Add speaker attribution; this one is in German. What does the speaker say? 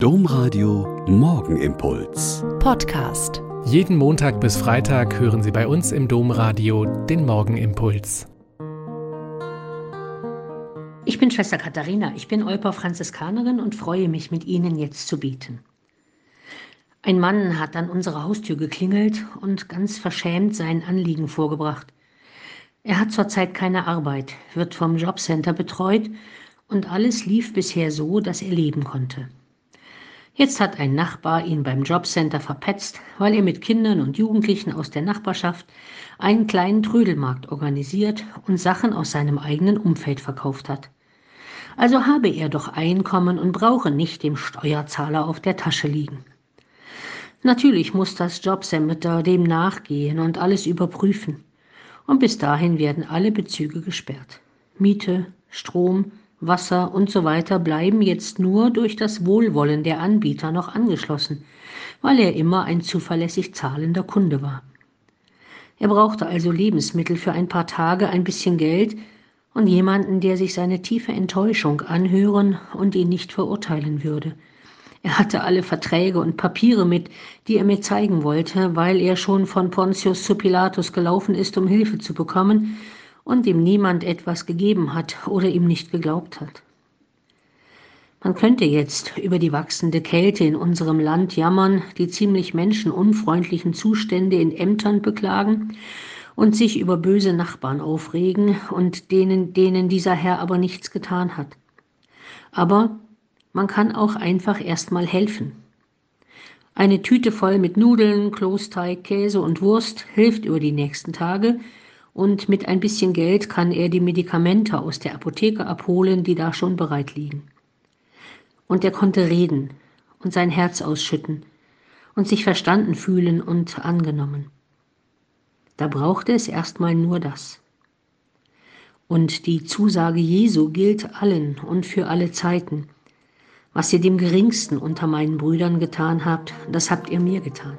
Speaker 1: Domradio Morgenimpuls.
Speaker 2: Podcast.
Speaker 3: Jeden Montag bis Freitag hören Sie bei uns im Domradio den Morgenimpuls.
Speaker 4: Ich bin Schwester Katharina, ich bin Olper Franziskanerin und freue mich, mit Ihnen jetzt zu beten. Ein Mann hat an unserer Haustür geklingelt und ganz verschämt sein Anliegen vorgebracht. Er hat zurzeit keine Arbeit, wird vom Jobcenter betreut und alles lief bisher so, dass er leben konnte. Jetzt hat ein Nachbar ihn beim Jobcenter verpetzt, weil er mit Kindern und Jugendlichen aus der Nachbarschaft einen kleinen Trödelmarkt organisiert und Sachen aus seinem eigenen Umfeld verkauft hat. Also habe er doch Einkommen und brauche nicht dem Steuerzahler auf der Tasche liegen. Natürlich muss das Jobcenter dem nachgehen und alles überprüfen. Und bis dahin werden alle Bezüge gesperrt. Miete, Strom, Wasser und so weiter bleiben jetzt nur durch das Wohlwollen der Anbieter noch angeschlossen, weil er immer ein zuverlässig zahlender Kunde war. Er brauchte also Lebensmittel für ein paar Tage, ein bisschen Geld und jemanden, der sich seine tiefe Enttäuschung anhören und ihn nicht verurteilen würde. Er hatte alle Verträge und Papiere mit, die er mir zeigen wollte, weil er schon von Pontius zu Pilatus gelaufen ist, um Hilfe zu bekommen, und ihm niemand etwas gegeben hat oder ihm nicht geglaubt hat. Man könnte jetzt über die wachsende Kälte in unserem Land jammern, die ziemlich menschenunfreundlichen Zustände in Ämtern beklagen und sich über böse Nachbarn aufregen und denen, denen dieser Herr aber nichts getan hat. Aber man kann auch einfach erstmal helfen. Eine Tüte voll mit Nudeln, Klosteig, Käse und Wurst hilft über die nächsten Tage und mit ein bisschen Geld kann er die Medikamente aus der Apotheke abholen, die da schon bereit liegen. Und er konnte reden und sein Herz ausschütten und sich verstanden fühlen und angenommen. Da brauchte es erstmal nur das. Und die Zusage Jesu gilt allen und für alle Zeiten. Was ihr dem geringsten unter meinen Brüdern getan habt, das habt ihr mir getan.